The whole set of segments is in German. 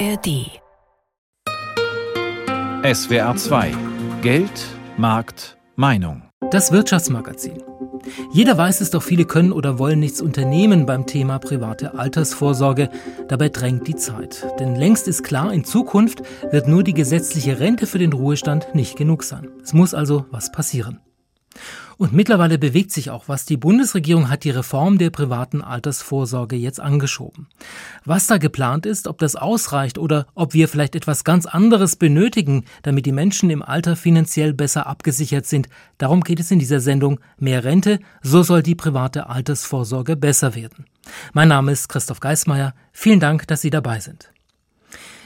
ARD. SWR 2 Geld, Markt, Meinung. Das Wirtschaftsmagazin. Jeder weiß es, doch viele können oder wollen nichts unternehmen beim Thema private Altersvorsorge. Dabei drängt die Zeit. Denn längst ist klar, in Zukunft wird nur die gesetzliche Rente für den Ruhestand nicht genug sein. Es muss also was passieren. Und mittlerweile bewegt sich auch was. Die Bundesregierung hat die Reform der privaten Altersvorsorge jetzt angeschoben. Was da geplant ist, ob das ausreicht oder ob wir vielleicht etwas ganz anderes benötigen, damit die Menschen im Alter finanziell besser abgesichert sind, darum geht es in dieser Sendung. Mehr Rente, so soll die private Altersvorsorge besser werden. Mein Name ist Christoph Geismeier. Vielen Dank, dass Sie dabei sind.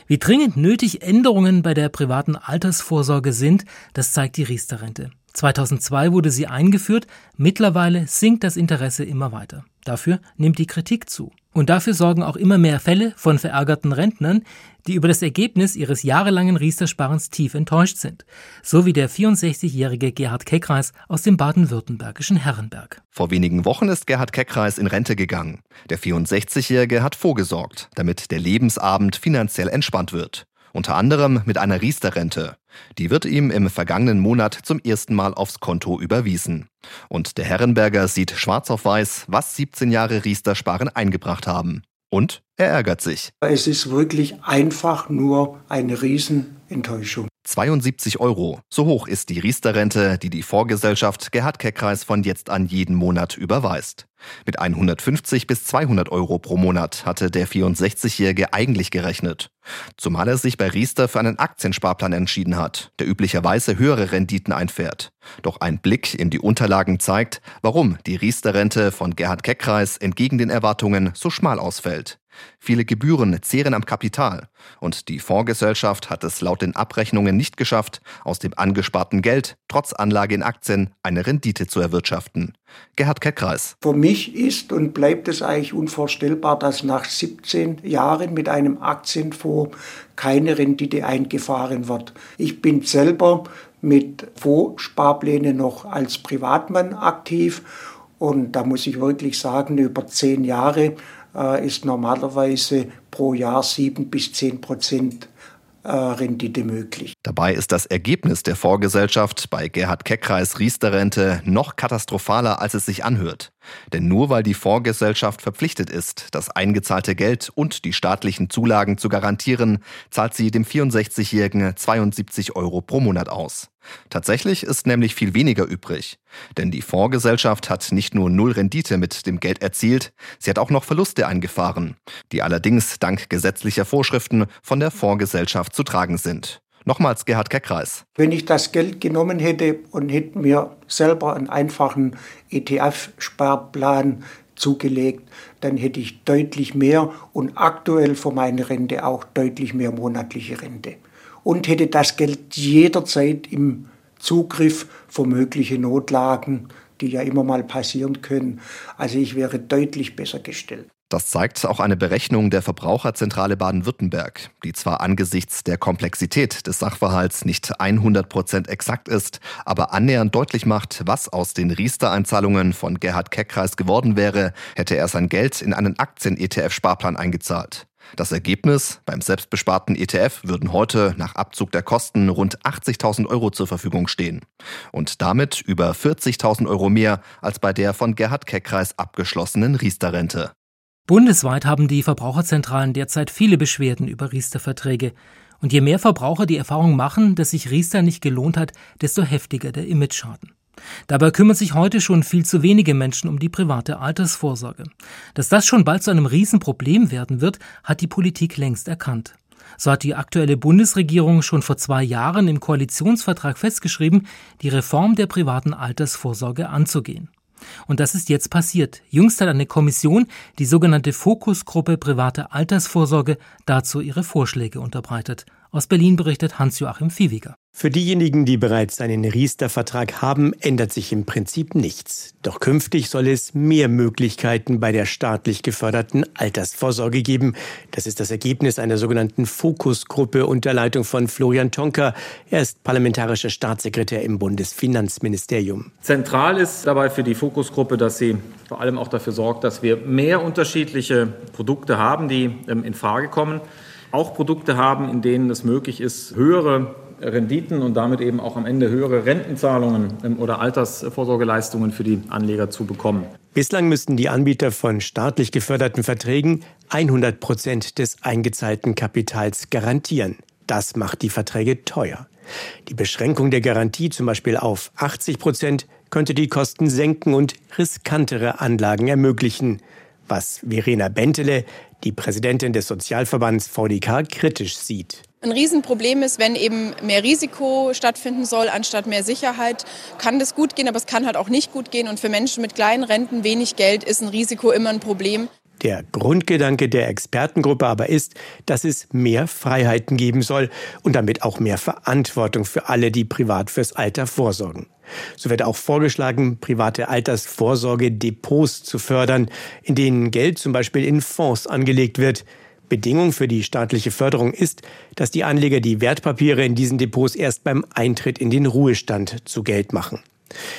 Wie dringend nötig Änderungen bei der privaten Altersvorsorge sind, das zeigt die Riester-Rente. 2002 wurde sie eingeführt, mittlerweile sinkt das Interesse immer weiter. Dafür nimmt die Kritik zu. Und dafür sorgen auch immer mehr Fälle von verärgerten Rentnern, die über das Ergebnis ihres jahrelangen Riestersparens tief enttäuscht sind. So wie der 64-jährige Gerhard Keckreis aus dem baden-württembergischen Herrenberg. Vor wenigen Wochen ist Gerhard Keckreis in Rente gegangen. Der 64-jährige hat vorgesorgt, damit der Lebensabend finanziell entspannt wird unter anderem mit einer Riester-Rente. Die wird ihm im vergangenen Monat zum ersten Mal aufs Konto überwiesen. Und der Herrenberger sieht schwarz auf weiß, was 17 Jahre Riester-Sparen eingebracht haben. Und er ärgert sich. Es ist wirklich einfach nur eine Riesenenttäuschung. 72 Euro. So hoch ist die Riester-Rente, die die Vorgesellschaft Gerhard Keckreis von jetzt an jeden Monat überweist. Mit 150 bis 200 Euro pro Monat hatte der 64-Jährige eigentlich gerechnet. Zumal er sich bei Riester für einen Aktiensparplan entschieden hat, der üblicherweise höhere Renditen einfährt. Doch ein Blick in die Unterlagen zeigt, warum die Riester-Rente von Gerhard Keckreis entgegen den Erwartungen so schmal ausfällt. Viele Gebühren zehren am Kapital und die Fondsgesellschaft hat es laut den Abrechnungen nicht geschafft, aus dem angesparten Geld trotz Anlage in Aktien eine Rendite zu erwirtschaften. Gerhard Keckkreis. Für mich ist und bleibt es eigentlich unvorstellbar, dass nach 17 Jahren mit einem Aktienfonds keine Rendite eingefahren wird. Ich bin selber mit Fondssparplänen noch als Privatmann aktiv und da muss ich wirklich sagen, über zehn Jahre äh, ist normalerweise pro Jahr sieben bis zehn Prozent Rendite möglich. Dabei ist das Ergebnis der Vorgesellschaft bei Gerhard Keckkreis Riester-Rente noch katastrophaler, als es sich anhört. Denn nur weil die Fondsgesellschaft verpflichtet ist, das eingezahlte Geld und die staatlichen Zulagen zu garantieren, zahlt sie dem 64-Jährigen 72 Euro pro Monat aus. Tatsächlich ist nämlich viel weniger übrig. Denn die Fondsgesellschaft hat nicht nur null Rendite mit dem Geld erzielt, sie hat auch noch Verluste eingefahren, die allerdings dank gesetzlicher Vorschriften von der Fondsgesellschaft zu tragen sind. Nochmals Gerhard Keckreis. Wenn ich das Geld genommen hätte und hätte mir selber einen einfachen ETF-Sparplan zugelegt, dann hätte ich deutlich mehr und aktuell für meine Rente auch deutlich mehr monatliche Rente. Und hätte das Geld jederzeit im Zugriff für mögliche Notlagen, die ja immer mal passieren können. Also ich wäre deutlich besser gestellt. Das zeigt auch eine Berechnung der Verbraucherzentrale Baden-Württemberg, die zwar angesichts der Komplexität des Sachverhalts nicht 100 Prozent exakt ist, aber annähernd deutlich macht, was aus den Riester-Einzahlungen von Gerhard Keckkreis geworden wäre, hätte er sein Geld in einen Aktien-ETF-Sparplan eingezahlt. Das Ergebnis, beim selbstbesparten ETF würden heute nach Abzug der Kosten rund 80.000 Euro zur Verfügung stehen. Und damit über 40.000 Euro mehr als bei der von Gerhard Keckkreis abgeschlossenen Riester-Rente. Bundesweit haben die Verbraucherzentralen derzeit viele Beschwerden über Riester-Verträge. Und je mehr Verbraucher die Erfahrung machen, dass sich Riester nicht gelohnt hat, desto heftiger der Image-Schaden. Dabei kümmern sich heute schon viel zu wenige Menschen um die private Altersvorsorge. Dass das schon bald zu einem Riesenproblem werden wird, hat die Politik längst erkannt. So hat die aktuelle Bundesregierung schon vor zwei Jahren im Koalitionsvertrag festgeschrieben, die Reform der privaten Altersvorsorge anzugehen. Und das ist jetzt passiert. Jüngst hat eine Kommission, die sogenannte Fokusgruppe private Altersvorsorge, dazu ihre Vorschläge unterbreitet. Aus Berlin berichtet Hans-Joachim Viehweger. Für diejenigen, die bereits einen Riester-Vertrag haben, ändert sich im Prinzip nichts. Doch künftig soll es mehr Möglichkeiten bei der staatlich geförderten Altersvorsorge geben. Das ist das Ergebnis einer sogenannten Fokusgruppe unter Leitung von Florian Tonker. Er ist parlamentarischer Staatssekretär im Bundesfinanzministerium. Zentral ist dabei für die Fokusgruppe, dass sie vor allem auch dafür sorgt, dass wir mehr unterschiedliche Produkte haben, die ähm, in Frage kommen. Auch Produkte haben, in denen es möglich ist, höhere Renditen und damit eben auch am Ende höhere Rentenzahlungen ähm, oder Altersvorsorgeleistungen für die Anleger zu bekommen. Bislang müssten die Anbieter von staatlich geförderten Verträgen 100 Prozent des eingezahlten Kapitals garantieren. Das macht die Verträge teuer. Die Beschränkung der Garantie zum Beispiel auf 80 Prozent könnte die Kosten senken und riskantere Anlagen ermöglichen, was Verena Bentele, die Präsidentin des Sozialverbands VDK, kritisch sieht. Ein Riesenproblem ist, wenn eben mehr Risiko stattfinden soll anstatt mehr Sicherheit, kann das gut gehen, aber es kann halt auch nicht gut gehen. Und für Menschen mit kleinen Renten, wenig Geld, ist ein Risiko immer ein Problem. Der Grundgedanke der Expertengruppe aber ist, dass es mehr Freiheiten geben soll und damit auch mehr Verantwortung für alle, die privat fürs Alter vorsorgen. So wird auch vorgeschlagen, private Altersvorsorge-Depots zu fördern, in denen Geld zum Beispiel in Fonds angelegt wird. Bedingung für die staatliche Förderung ist, dass die Anleger die Wertpapiere in diesen Depots erst beim Eintritt in den Ruhestand zu Geld machen.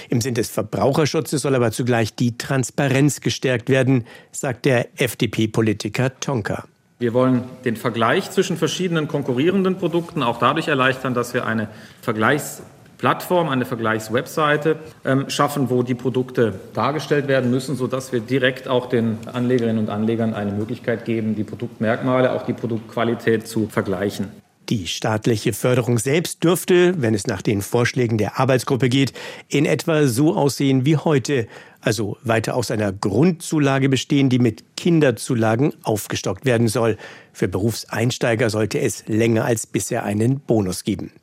Im Sinn des Verbraucherschutzes soll aber zugleich die Transparenz gestärkt werden, sagt der FDP-Politiker Tonka. Wir wollen den Vergleich zwischen verschiedenen konkurrierenden Produkten auch dadurch erleichtern, dass wir eine Vergleichsplattform, eine Vergleichswebseite ähm, schaffen, wo die Produkte dargestellt werden müssen, sodass wir direkt auch den Anlegerinnen und Anlegern eine Möglichkeit geben, die Produktmerkmale, auch die Produktqualität zu vergleichen. Die staatliche Förderung selbst dürfte, wenn es nach den Vorschlägen der Arbeitsgruppe geht, in etwa so aussehen wie heute, also weiter aus einer Grundzulage bestehen, die mit Kinderzulagen aufgestockt werden soll. Für Berufseinsteiger sollte es länger als bisher einen Bonus geben.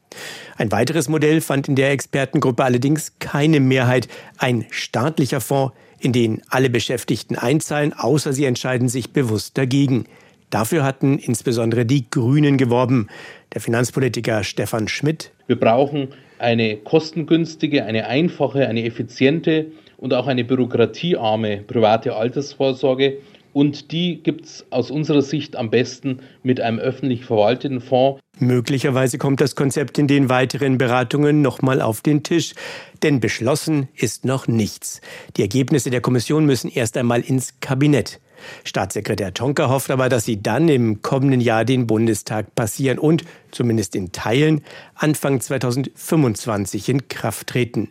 Ein weiteres Modell fand in der Expertengruppe allerdings keine Mehrheit, ein staatlicher Fonds, in den alle Beschäftigten einzahlen, außer sie entscheiden sich bewusst dagegen. Dafür hatten insbesondere die Grünen geworben. Der Finanzpolitiker Stefan Schmidt. Wir brauchen eine kostengünstige, eine einfache, eine effiziente und auch eine bürokratiearme private Altersvorsorge. Und die gibt es aus unserer Sicht am besten mit einem öffentlich verwalteten Fonds. Möglicherweise kommt das Konzept in den weiteren Beratungen nochmal auf den Tisch. Denn beschlossen ist noch nichts. Die Ergebnisse der Kommission müssen erst einmal ins Kabinett. Staatssekretär Tonka hofft aber, dass sie dann im kommenden Jahr den Bundestag passieren und, zumindest in Teilen, Anfang 2025 in Kraft treten.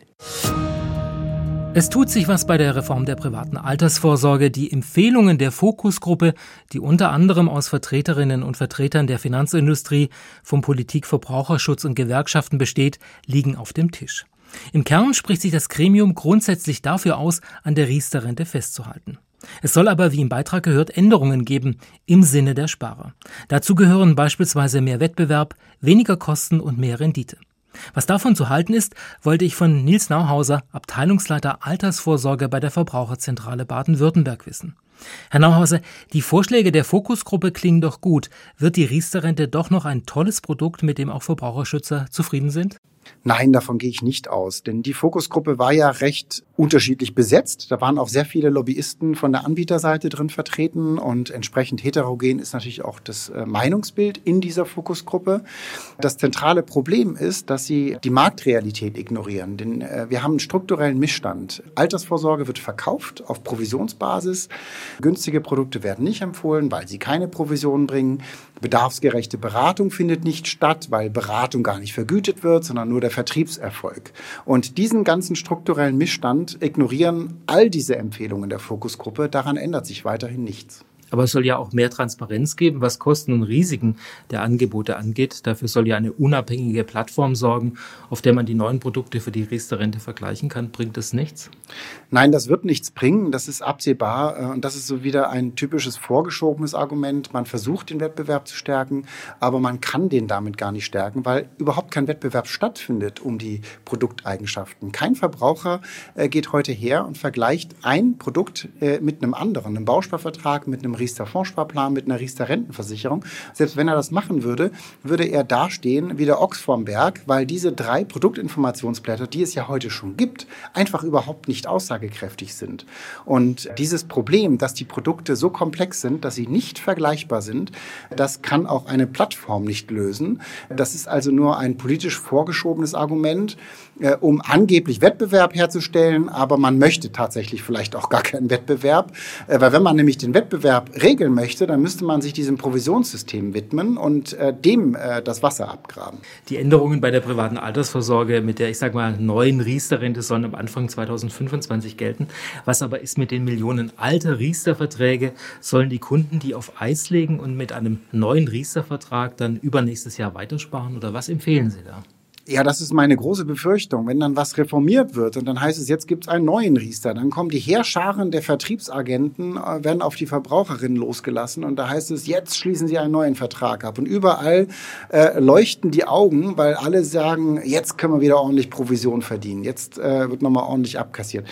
Es tut sich was bei der Reform der privaten Altersvorsorge. Die Empfehlungen der Fokusgruppe, die unter anderem aus Vertreterinnen und Vertretern der Finanzindustrie, vom Politik, Verbraucherschutz und Gewerkschaften besteht, liegen auf dem Tisch. Im Kern spricht sich das Gremium grundsätzlich dafür aus, an der Riester-Rente festzuhalten. Es soll aber, wie im Beitrag gehört, Änderungen geben im Sinne der Sparer. Dazu gehören beispielsweise mehr Wettbewerb, weniger Kosten und mehr Rendite. Was davon zu halten ist, wollte ich von Nils Nauhauser, Abteilungsleiter Altersvorsorge bei der Verbraucherzentrale Baden-Württemberg wissen. Herr Nauhauser, die Vorschläge der Fokusgruppe klingen doch gut. Wird die Riester-Rente doch noch ein tolles Produkt, mit dem auch Verbraucherschützer zufrieden sind? Nein, davon gehe ich nicht aus, denn die Fokusgruppe war ja recht unterschiedlich besetzt. Da waren auch sehr viele Lobbyisten von der Anbieterseite drin vertreten und entsprechend heterogen ist natürlich auch das äh, Meinungsbild in dieser Fokusgruppe. Das zentrale Problem ist, dass sie die Marktrealität ignorieren, denn äh, wir haben einen strukturellen Missstand. Altersvorsorge wird verkauft auf Provisionsbasis. Günstige Produkte werden nicht empfohlen, weil sie keine Provision bringen. Bedarfsgerechte Beratung findet nicht statt, weil Beratung gar nicht vergütet wird, sondern nur der Vertriebserfolg. Und diesen ganzen strukturellen Missstand ignorieren all diese Empfehlungen der Fokusgruppe. Daran ändert sich weiterhin nichts. Aber es soll ja auch mehr Transparenz geben, was Kosten und Risiken der Angebote angeht. Dafür soll ja eine unabhängige Plattform sorgen, auf der man die neuen Produkte für die Riester-Rente vergleichen kann. Bringt das nichts? Nein, das wird nichts bringen. Das ist absehbar. Äh, und das ist so wieder ein typisches vorgeschobenes Argument. Man versucht, den Wettbewerb zu stärken, aber man kann den damit gar nicht stärken, weil überhaupt kein Wettbewerb stattfindet um die Produkteigenschaften. Kein Verbraucher äh, geht heute her und vergleicht ein Produkt äh, mit einem anderen, einem Bausparvertrag, mit einem Riester-Fondssparplan, mit einer Riester-Rentenversicherung. Selbst wenn er das machen würde, würde er dastehen wie der Ochs vorm Berg, weil diese drei Produktinformationsblätter, die es ja heute schon gibt, einfach überhaupt nicht aussagekräftig sind. Und dieses Problem, dass die Produkte so komplex sind, dass sie nicht vergleichbar sind, das kann auch eine Plattform nicht lösen. Das ist also nur ein politisch vorgeschobenes Argument, äh, um angeblich Wettbewerb herzustellen, aber man möchte tatsächlich vielleicht auch gar keinen Wettbewerb, äh, weil wenn man nämlich den Wettbewerb Wettbewerb regeln möchte, dann müsste man sich diesem Provisionssystem widmen und äh, dem äh, das Wasser abgraben. Die Änderungen bei der privaten Altersvorsorge mit der, ich sag mal, neuen Riester-Rente sollen am Anfang 2025 gelten. Was aber ist mit den Millionen alter Riester-Verträge? Sollen die Kunden die auf Eis legen und mit einem neuen Riester-Vertrag dann übernächstes Jahr weitersparen oder was empfehlen Sie da? Ja, das ist meine große Befürchtung. Wenn dann was reformiert wird und dann heißt es, jetzt gibt es einen neuen Riester, dann kommen die Heerscharen der Vertriebsagenten, äh, werden auf die Verbraucherinnen losgelassen und da heißt es, jetzt schließen sie einen neuen Vertrag ab. Und überall äh, leuchten die Augen, weil alle sagen, jetzt können wir wieder ordentlich Provision verdienen, jetzt äh, wird nochmal ordentlich abkassiert.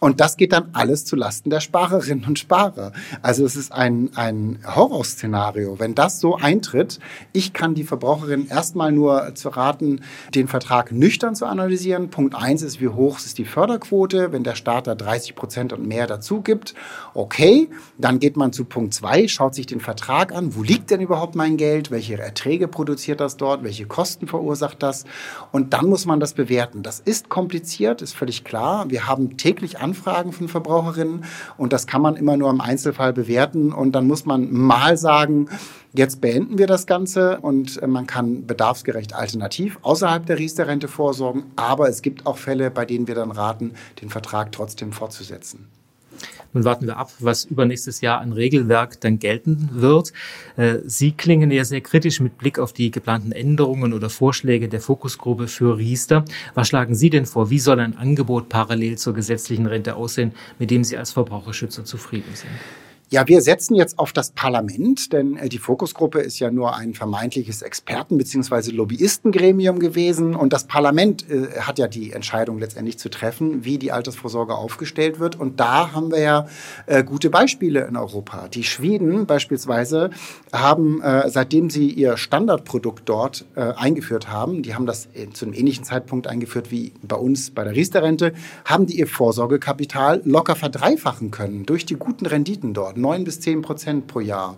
Und das geht dann alles zu Lasten der Sparerinnen und Sparer. Also es ist ein, ein Horrorszenario. Wenn das so eintritt, ich kann die Verbraucherin erstmal nur zu raten, den Vertrag nüchtern zu analysieren. Punkt eins ist, wie hoch ist die Förderquote? Wenn der Staat da 30 Prozent und mehr dazu gibt, okay. Dann geht man zu Punkt zwei, schaut sich den Vertrag an. Wo liegt denn überhaupt mein Geld? Welche Erträge produziert das dort? Welche Kosten verursacht das? Und dann muss man das bewerten. Das ist kompliziert, ist völlig klar. Wir haben täglich Anfragen von Verbraucherinnen und das kann man immer nur im Einzelfall bewerten und dann muss man mal sagen, Jetzt beenden wir das Ganze und äh, man kann bedarfsgerecht alternativ außerhalb der Riester-Rente vorsorgen. Aber es gibt auch Fälle, bei denen wir dann raten, den Vertrag trotzdem fortzusetzen. Nun warten wir ab, was übernächstes Jahr an Regelwerk dann gelten wird. Äh, Sie klingen ja sehr kritisch mit Blick auf die geplanten Änderungen oder Vorschläge der Fokusgruppe für Riester. Was schlagen Sie denn vor? Wie soll ein Angebot parallel zur gesetzlichen Rente aussehen, mit dem Sie als Verbraucherschützer zufrieden sind? Ja, wir setzen jetzt auf das Parlament, denn äh, die Fokusgruppe ist ja nur ein vermeintliches Experten- bzw. Lobbyistengremium gewesen und das Parlament äh, hat ja die Entscheidung letztendlich zu treffen, wie die Altersvorsorge aufgestellt wird. Und da haben wir ja äh, gute Beispiele in Europa. Die Schweden beispielsweise haben, äh, seitdem sie ihr Standardprodukt dort äh, eingeführt haben, die haben das zu einem ähnlichen Zeitpunkt eingeführt wie bei uns bei der Riester-Rente, haben die ihr Vorsorgekapital locker verdreifachen können durch die guten Renditen dort neun bis zehn Prozent pro Jahr.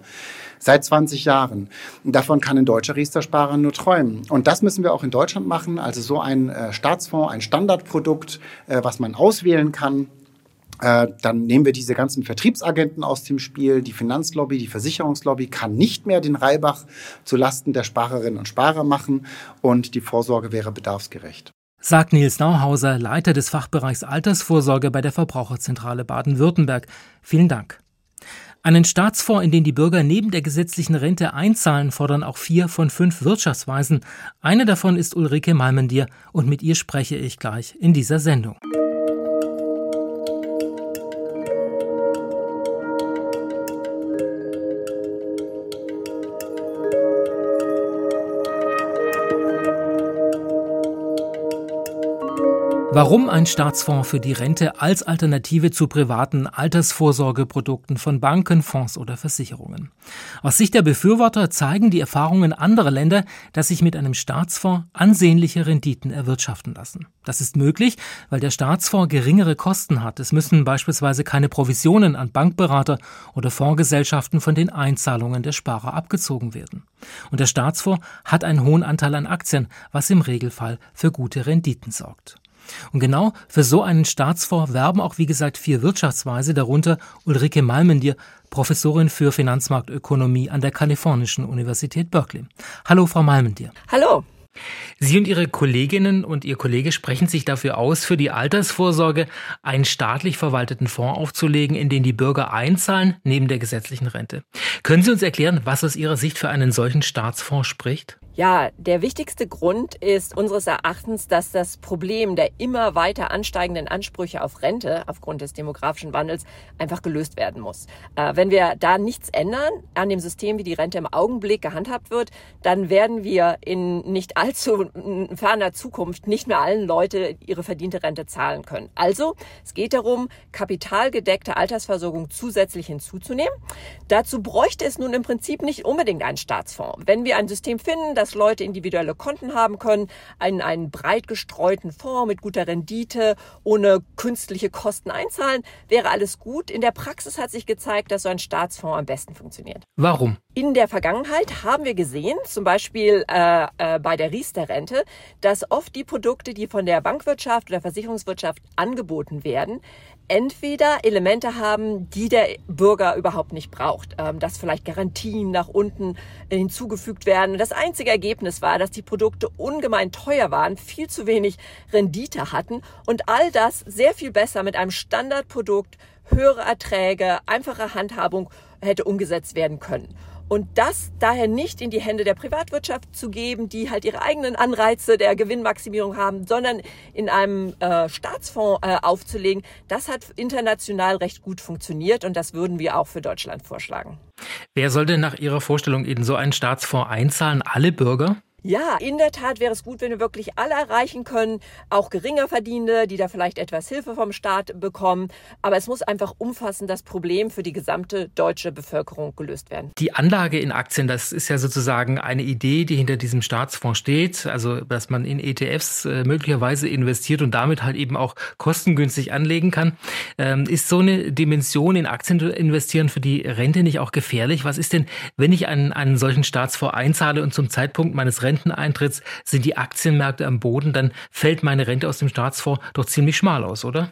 Seit 20 Jahren. Davon kann ein deutscher Riester-Sparer nur träumen. Und das müssen wir auch in Deutschland machen. Also so ein äh, Staatsfonds, ein Standardprodukt, äh, was man auswählen kann. Äh, dann nehmen wir diese ganzen Vertriebsagenten aus dem Spiel. Die Finanzlobby, die Versicherungslobby kann nicht mehr den Reibach zu Lasten der Sparerinnen und Sparer machen und die Vorsorge wäre bedarfsgerecht. Sagt Nils Nauhauser, Leiter des Fachbereichs Altersvorsorge bei der Verbraucherzentrale Baden-Württemberg. Vielen Dank. Einen Staatsfonds, in den die Bürger neben der gesetzlichen Rente einzahlen, fordern auch vier von fünf Wirtschaftsweisen. Eine davon ist Ulrike Malmendier und mit ihr spreche ich gleich in dieser Sendung. Warum ein Staatsfonds für die Rente als Alternative zu privaten Altersvorsorgeprodukten von Banken, Fonds oder Versicherungen? Aus Sicht der Befürworter zeigen die Erfahrungen anderer Länder, dass sich mit einem Staatsfonds ansehnliche Renditen erwirtschaften lassen. Das ist möglich, weil der Staatsfonds geringere Kosten hat. Es müssen beispielsweise keine Provisionen an Bankberater oder Fondsgesellschaften von den Einzahlungen der Sparer abgezogen werden. Und der Staatsfonds hat einen hohen Anteil an Aktien, was im Regelfall für gute Renditen sorgt. Und genau für so einen Staatsfonds werben auch, wie gesagt, vier Wirtschaftsweise, darunter Ulrike Malmendier, Professorin für Finanzmarktökonomie an der Kalifornischen Universität Berkeley. Hallo, Frau Malmendier. Hallo. Sie und Ihre Kolleginnen und Ihr Kollege sprechen sich dafür aus, für die Altersvorsorge einen staatlich verwalteten Fonds aufzulegen, in den die Bürger einzahlen, neben der gesetzlichen Rente. Können Sie uns erklären, was aus Ihrer Sicht für einen solchen Staatsfonds spricht? Ja, der wichtigste Grund ist unseres Erachtens, dass das Problem der immer weiter ansteigenden Ansprüche auf Rente aufgrund des demografischen Wandels einfach gelöst werden muss. Äh, wenn wir da nichts ändern an dem System, wie die Rente im Augenblick gehandhabt wird, dann werden wir in nicht allzu ferner Zukunft nicht mehr allen Leute ihre verdiente Rente zahlen können. Also, es geht darum, kapitalgedeckte Altersversorgung zusätzlich hinzuzunehmen. Dazu bräuchte es nun im Prinzip nicht unbedingt einen Staatsfonds. Wenn wir ein System finden, das dass Leute individuelle Konten haben können, einen, einen breit gestreuten Fonds mit guter Rendite, ohne künstliche Kosten einzahlen, wäre alles gut. In der Praxis hat sich gezeigt, dass so ein Staatsfonds am besten funktioniert. Warum? In der Vergangenheit haben wir gesehen, zum Beispiel äh, äh, bei der Riester-Rente, dass oft die Produkte, die von der Bankwirtschaft oder Versicherungswirtschaft angeboten werden, entweder Elemente haben, die der Bürger überhaupt nicht braucht, ähm, dass vielleicht Garantien nach unten hinzugefügt werden. Das einzige Ergebnis war, dass die Produkte ungemein teuer waren, viel zu wenig Rendite hatten und all das sehr viel besser mit einem Standardprodukt, höhere Erträge, einfache Handhabung hätte umgesetzt werden können. Und das daher nicht in die Hände der Privatwirtschaft zu geben, die halt ihre eigenen Anreize der Gewinnmaximierung haben, sondern in einem äh, Staatsfonds äh, aufzulegen, das hat international recht gut funktioniert und das würden wir auch für Deutschland vorschlagen. Wer soll denn nach Ihrer Vorstellung in so einen Staatsfonds einzahlen? Alle Bürger? Ja, in der Tat wäre es gut, wenn wir wirklich alle erreichen können, auch geringer Verdienende, die da vielleicht etwas Hilfe vom Staat bekommen. Aber es muss einfach umfassend das Problem für die gesamte deutsche Bevölkerung gelöst werden. Die Anlage in Aktien, das ist ja sozusagen eine Idee, die hinter diesem Staatsfonds steht. Also, dass man in ETFs äh, möglicherweise investiert und damit halt eben auch kostengünstig anlegen kann. Ähm, ist so eine Dimension in Aktien investieren für die Rente nicht auch gefährlich? Was ist denn, wenn ich einen, einen solchen Staatsfonds einzahle und zum Zeitpunkt meines Renteneintritts sind die Aktienmärkte am Boden, dann fällt meine Rente aus dem Staatsfonds doch ziemlich schmal aus, oder?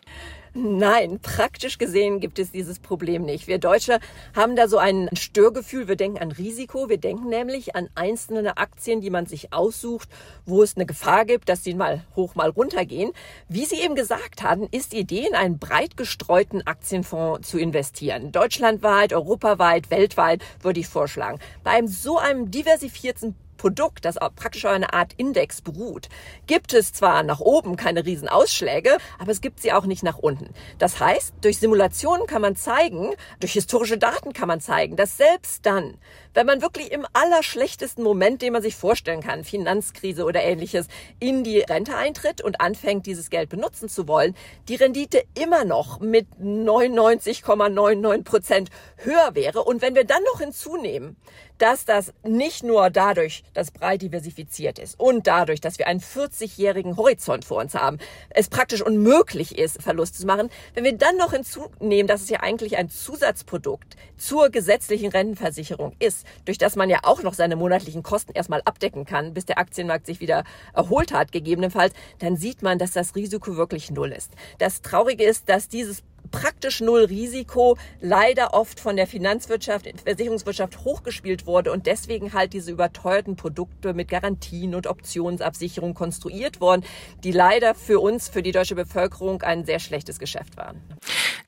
Nein, praktisch gesehen gibt es dieses Problem nicht. Wir Deutsche haben da so ein Störgefühl. Wir denken an Risiko. Wir denken nämlich an einzelne Aktien, die man sich aussucht, wo es eine Gefahr gibt, dass sie mal hoch, mal runter gehen. Wie Sie eben gesagt haben, ist die Idee, in einen breit gestreuten Aktienfonds zu investieren. Deutschlandweit, europaweit, weltweit würde ich vorschlagen. Bei einem so einem diversifizierten Produkt, das praktisch auf einer Art Index beruht, gibt es zwar nach oben keine Riesenausschläge, aber es gibt sie auch nicht nach unten. Das heißt, durch Simulationen kann man zeigen, durch historische Daten kann man zeigen, dass selbst dann, wenn man wirklich im allerschlechtesten Moment, den man sich vorstellen kann, Finanzkrise oder ähnliches, in die Rente eintritt und anfängt, dieses Geld benutzen zu wollen, die Rendite immer noch mit 99,99 Prozent höher wäre. Und wenn wir dann noch hinzunehmen, dass das nicht nur dadurch, dass breit diversifiziert ist und dadurch, dass wir einen 40-jährigen Horizont vor uns haben, es praktisch unmöglich ist, Verlust zu machen. Wenn wir dann noch hinzunehmen, dass es ja eigentlich ein Zusatzprodukt zur gesetzlichen Rentenversicherung ist, durch das man ja auch noch seine monatlichen Kosten erstmal abdecken kann, bis der Aktienmarkt sich wieder erholt hat, gegebenenfalls, dann sieht man, dass das Risiko wirklich null ist. Das Traurige ist, dass dieses praktisch null Risiko leider oft von der Finanzwirtschaft, Versicherungswirtschaft hochgespielt wurde und deswegen halt diese überteuerten Produkte mit Garantien und Optionsabsicherung konstruiert wurden, die leider für uns, für die deutsche Bevölkerung ein sehr schlechtes Geschäft waren.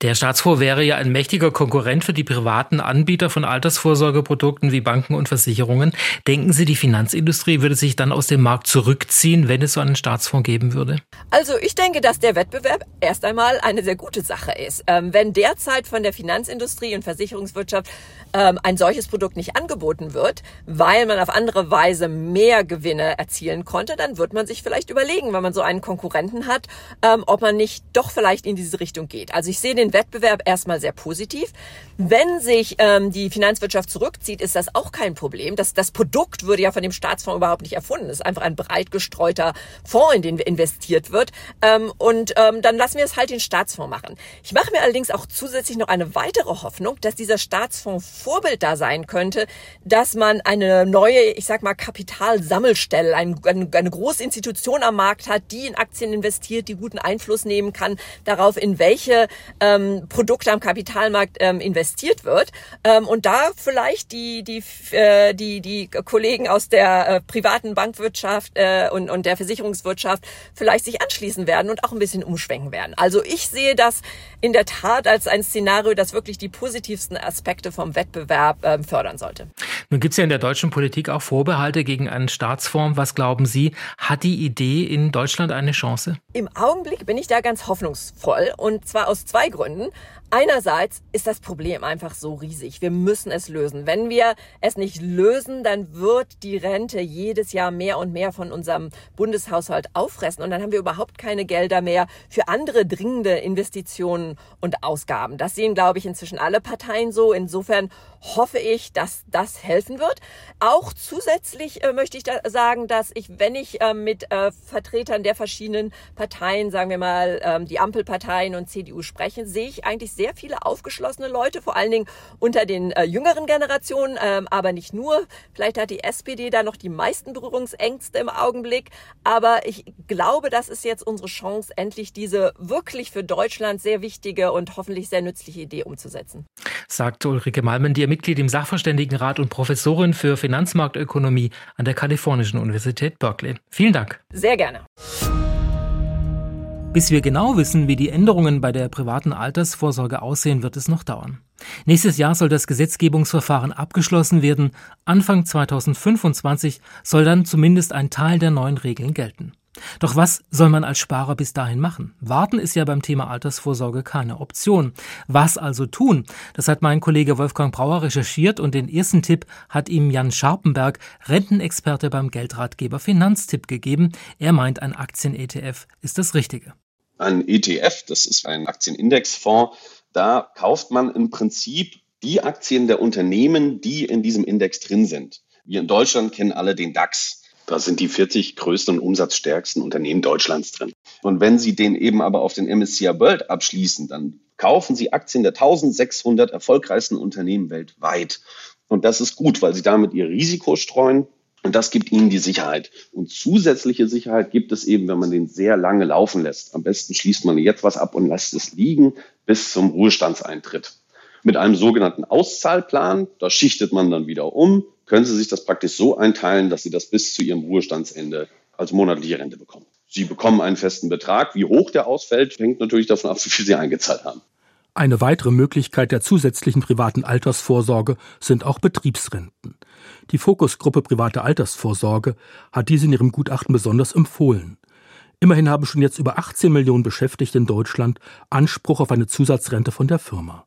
Der Staatsfonds wäre ja ein mächtiger Konkurrent für die privaten Anbieter von Altersvorsorgeprodukten wie Banken und Versicherungen. Denken Sie, die Finanzindustrie würde sich dann aus dem Markt zurückziehen, wenn es so einen Staatsfonds geben würde? Also ich denke, dass der Wettbewerb erst einmal eine sehr gute Sache ist. Ähm, wenn derzeit von der Finanzindustrie und Versicherungswirtschaft ähm, ein solches Produkt nicht angeboten wird, weil man auf andere Weise mehr Gewinne erzielen konnte, dann wird man sich vielleicht überlegen, wenn man so einen Konkurrenten hat, ähm, ob man nicht doch vielleicht in diese Richtung geht. Also ich sehe den Wettbewerb erstmal sehr positiv. Wenn sich ähm, die Finanzwirtschaft zurückzieht, ist das auch kein Problem. Das, das Produkt würde ja von dem Staatsfonds überhaupt nicht erfunden. Es ist einfach ein breit gestreuter Fonds, in den investiert wird. Ähm, und ähm, dann lassen wir es halt den Staatsfonds machen. Ich mache mir allerdings auch zusätzlich noch eine weitere Hoffnung, dass dieser Staatsfonds Vorbild da sein könnte, dass man eine neue, ich sag mal, Kapitalsammelstelle, ein, eine, eine große Institution am Markt hat, die in Aktien investiert, die guten Einfluss nehmen kann darauf, in welche ähm, Produkte am Kapitalmarkt ähm, investiert wird. Ähm, und da vielleicht die, die, äh, die, die Kollegen aus der äh, privaten Bankwirtschaft äh, und, und der Versicherungswirtschaft vielleicht sich anschließen werden und auch ein bisschen umschwenken werden. Also ich sehe das in der Tat als ein Szenario, das wirklich die positivsten Aspekte vom Wettbewerb äh, fördern sollte. Nun gibt es ja in der deutschen Politik auch Vorbehalte gegen einen Staatsfonds. Was glauben Sie, hat die Idee in Deutschland eine Chance? Im Augenblick bin ich da ganz hoffnungsvoll und zwar aus zwei Gründen. Einerseits ist das Problem einfach so riesig. Wir müssen es lösen. Wenn wir es nicht lösen, dann wird die Rente jedes Jahr mehr und mehr von unserem Bundeshaushalt auffressen und dann haben wir überhaupt keine Gelder mehr für andere dringende Investitionen und Ausgaben. Das sehen, glaube ich, inzwischen alle Parteien so. Insofern hoffe ich, dass das helfen wird. Auch zusätzlich äh, möchte ich da sagen, dass ich, wenn ich äh, mit äh, Vertretern der verschiedenen Parteien, sagen wir mal, ähm, die Ampelparteien und CDU spreche, sehe ich eigentlich sehr viele aufgeschlossene Leute, vor allen Dingen unter den äh, jüngeren Generationen, ähm, aber nicht nur. Vielleicht hat die SPD da noch die meisten Berührungsängste im Augenblick. Aber ich glaube, das ist jetzt unsere Chance, endlich diese wirklich für Deutschland sehr wichtige und hoffentlich sehr nützliche Idee umzusetzen. Sagt Ulrike Malmen, die Mitglied im Sachverständigenrat und Professorin für Finanzmarktökonomie an der Kalifornischen Universität Berkeley. Vielen Dank. Sehr gerne. Bis wir genau wissen, wie die Änderungen bei der privaten Altersvorsorge aussehen, wird es noch dauern. Nächstes Jahr soll das Gesetzgebungsverfahren abgeschlossen werden. Anfang 2025 soll dann zumindest ein Teil der neuen Regeln gelten. Doch was soll man als Sparer bis dahin machen? Warten ist ja beim Thema Altersvorsorge keine Option. Was also tun? Das hat mein Kollege Wolfgang Brauer recherchiert und den ersten Tipp hat ihm Jan Scharpenberg, Rentenexperte beim Geldratgeber Finanztipp gegeben. Er meint, ein Aktien-ETF ist das Richtige. Ein ETF, das ist ein Aktienindexfonds, da kauft man im Prinzip die Aktien der Unternehmen, die in diesem Index drin sind. Wir in Deutschland kennen alle den DAX. Da sind die 40 größten und umsatzstärksten Unternehmen Deutschlands drin. Und wenn Sie den eben aber auf den MSCI World abschließen, dann kaufen Sie Aktien der 1600 erfolgreichsten Unternehmen weltweit. Und das ist gut, weil Sie damit Ihr Risiko streuen. Und das gibt Ihnen die Sicherheit. Und zusätzliche Sicherheit gibt es eben, wenn man den sehr lange laufen lässt. Am besten schließt man jetzt was ab und lässt es liegen bis zum Ruhestandseintritt. Mit einem sogenannten Auszahlplan, da schichtet man dann wieder um, können Sie sich das praktisch so einteilen, dass Sie das bis zu Ihrem Ruhestandsende als monatliche Rente bekommen. Sie bekommen einen festen Betrag. Wie hoch der ausfällt, hängt natürlich davon ab, wie viel Sie eingezahlt haben. Eine weitere Möglichkeit der zusätzlichen privaten Altersvorsorge sind auch Betriebsrenten. Die Fokusgruppe Private Altersvorsorge hat diese in ihrem Gutachten besonders empfohlen. Immerhin haben schon jetzt über 18 Millionen Beschäftigte in Deutschland Anspruch auf eine Zusatzrente von der Firma.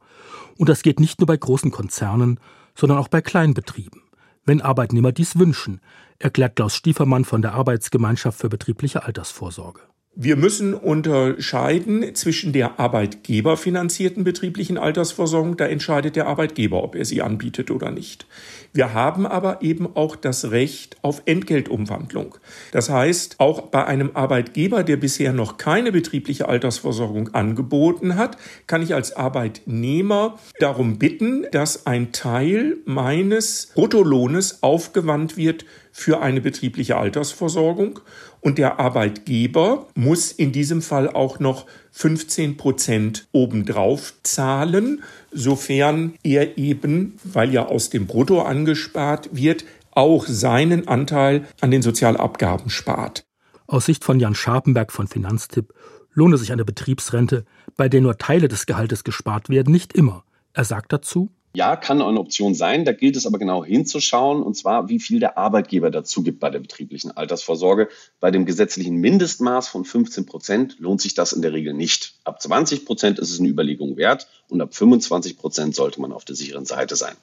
Und das geht nicht nur bei großen Konzernen, sondern auch bei Kleinbetrieben wenn Arbeitnehmer dies wünschen, erklärt Klaus Stiefermann von der Arbeitsgemeinschaft für betriebliche Altersvorsorge. Wir müssen unterscheiden zwischen der arbeitgeberfinanzierten betrieblichen Altersversorgung, da entscheidet der Arbeitgeber, ob er sie anbietet oder nicht. Wir haben aber eben auch das Recht auf Entgeltumwandlung. Das heißt, auch bei einem Arbeitgeber, der bisher noch keine betriebliche Altersversorgung angeboten hat, kann ich als Arbeitnehmer darum bitten, dass ein Teil meines Bruttolohnes aufgewandt wird für eine betriebliche Altersversorgung und der Arbeitgeber muss in diesem Fall auch noch 15 Prozent obendrauf zahlen, sofern er eben, weil ja aus dem Brutto angespart wird, auch seinen Anteil an den Sozialabgaben spart. Aus Sicht von Jan Scharpenberg von Finanztipp lohne sich eine Betriebsrente, bei der nur Teile des Gehaltes gespart werden, nicht immer. Er sagt dazu, ja, kann eine Option sein. Da gilt es aber genau hinzuschauen, und zwar, wie viel der Arbeitgeber dazu gibt bei der betrieblichen Altersvorsorge. Bei dem gesetzlichen Mindestmaß von 15 Prozent lohnt sich das in der Regel nicht. Ab 20 Prozent ist es eine Überlegung wert und ab 25 Prozent sollte man auf der sicheren Seite sein.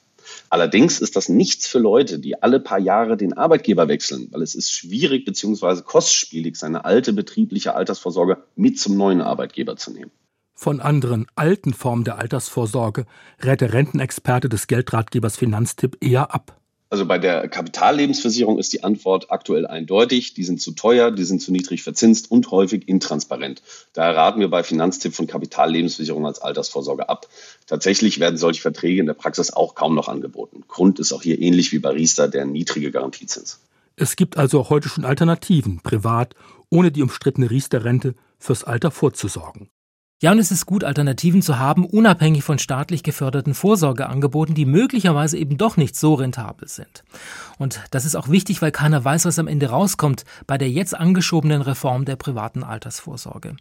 Allerdings ist das nichts für Leute, die alle paar Jahre den Arbeitgeber wechseln, weil es ist schwierig bzw. kostspielig, seine alte betriebliche Altersvorsorge mit zum neuen Arbeitgeber zu nehmen. Von anderen alten Formen der Altersvorsorge rät der Rentenexperte des Geldratgebers Finanztipp eher ab. Also bei der Kapitallebensversicherung ist die Antwort aktuell eindeutig. Die sind zu teuer, die sind zu niedrig verzinst und häufig intransparent. Daher raten wir bei Finanztipp von Kapitallebensversicherung als Altersvorsorge ab. Tatsächlich werden solche Verträge in der Praxis auch kaum noch angeboten. Grund ist auch hier ähnlich wie bei Riester der niedrige Garantiezins. Es gibt also auch heute schon Alternativen, privat, ohne die umstrittene Riester-Rente fürs Alter vorzusorgen. Ja, und es ist gut, Alternativen zu haben, unabhängig von staatlich geförderten Vorsorgeangeboten, die möglicherweise eben doch nicht so rentabel sind. Und das ist auch wichtig, weil keiner weiß, was am Ende rauskommt bei der jetzt angeschobenen Reform der privaten Altersvorsorge.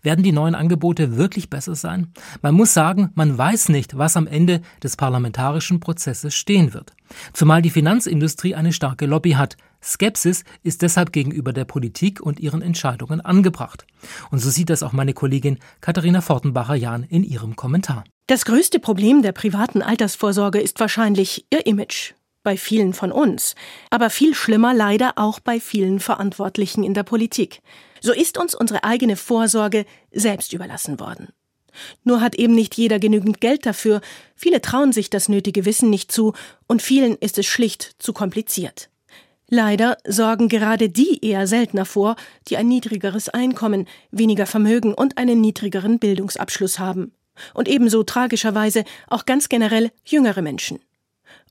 Werden die neuen Angebote wirklich besser sein? Man muss sagen, man weiß nicht, was am Ende des parlamentarischen Prozesses stehen wird. Zumal die Finanzindustrie eine starke Lobby hat, Skepsis ist deshalb gegenüber der Politik und ihren Entscheidungen angebracht. Und so sieht das auch meine Kollegin Katharina Fortenbacher-Jahn in ihrem Kommentar. Das größte Problem der privaten Altersvorsorge ist wahrscheinlich ihr Image. Bei vielen von uns. Aber viel schlimmer leider auch bei vielen Verantwortlichen in der Politik. So ist uns unsere eigene Vorsorge selbst überlassen worden. Nur hat eben nicht jeder genügend Geld dafür, viele trauen sich das nötige Wissen nicht zu und vielen ist es schlicht zu kompliziert. Leider sorgen gerade die eher seltener vor, die ein niedrigeres Einkommen, weniger Vermögen und einen niedrigeren Bildungsabschluss haben. Und ebenso tragischerweise auch ganz generell jüngere Menschen.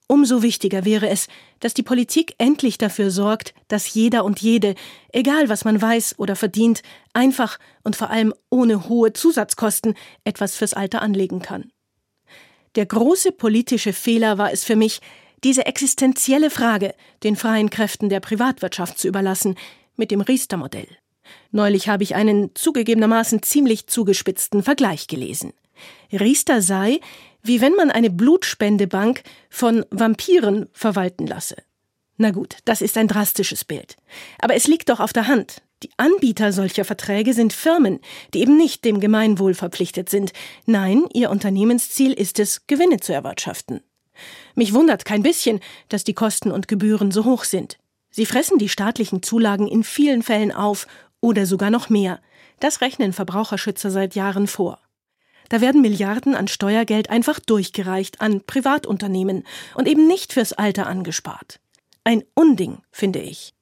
Umso wichtiger wäre es, dass die Politik endlich dafür sorgt, dass jeder und jede, egal was man weiß oder verdient, einfach und vor allem ohne hohe Zusatzkosten etwas fürs Alter anlegen kann. Der große politische Fehler war es für mich, diese existenzielle Frage den freien Kräften der Privatwirtschaft zu überlassen, mit dem Riester-Modell. Neulich habe ich einen zugegebenermaßen ziemlich zugespitzten Vergleich gelesen. Riester sei, wie wenn man eine Blutspendebank von Vampiren verwalten lasse. Na gut, das ist ein drastisches Bild. Aber es liegt doch auf der Hand. Die Anbieter solcher Verträge sind Firmen, die eben nicht dem Gemeinwohl verpflichtet sind. Nein, ihr Unternehmensziel ist es, Gewinne zu erwirtschaften. Mich wundert kein bisschen, dass die Kosten und Gebühren so hoch sind. Sie fressen die staatlichen Zulagen in vielen Fällen auf oder sogar noch mehr. Das rechnen Verbraucherschützer seit Jahren vor. Da werden Milliarden an Steuergeld einfach durchgereicht an Privatunternehmen und eben nicht fürs Alter angespart. Ein Unding, finde ich.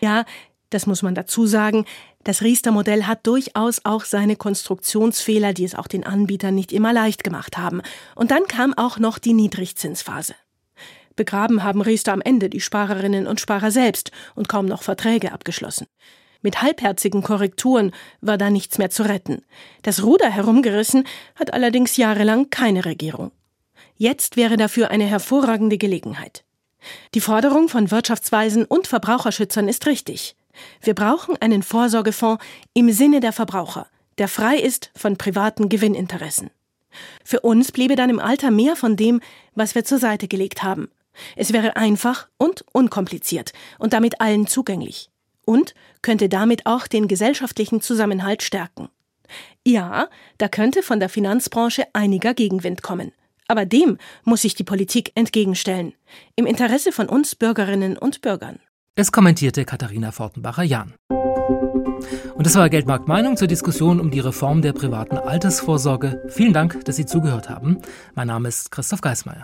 Ja, das muss man dazu sagen, das Riester-Modell hat durchaus auch seine Konstruktionsfehler, die es auch den Anbietern nicht immer leicht gemacht haben. Und dann kam auch noch die Niedrigzinsphase. Begraben haben Riester am Ende die Sparerinnen und Sparer selbst und kaum noch Verträge abgeschlossen. Mit halbherzigen Korrekturen war da nichts mehr zu retten. Das Ruder herumgerissen hat allerdings jahrelang keine Regierung. Jetzt wäre dafür eine hervorragende Gelegenheit. Die Forderung von Wirtschaftsweisen und Verbraucherschützern ist richtig. Wir brauchen einen Vorsorgefonds im Sinne der Verbraucher, der frei ist von privaten Gewinninteressen. Für uns bliebe dann im Alter mehr von dem, was wir zur Seite gelegt haben. Es wäre einfach und unkompliziert und damit allen zugänglich und könnte damit auch den gesellschaftlichen Zusammenhalt stärken. Ja, da könnte von der Finanzbranche einiger Gegenwind kommen. Aber dem muss sich die Politik entgegenstellen. Im Interesse von uns Bürgerinnen und Bürgern. Es kommentierte Katharina Fortenbacher-Jahn. Und das war Geldmarkt Meinung zur Diskussion um die Reform der privaten Altersvorsorge. Vielen Dank, dass Sie zugehört haben. Mein Name ist Christoph Geismeier.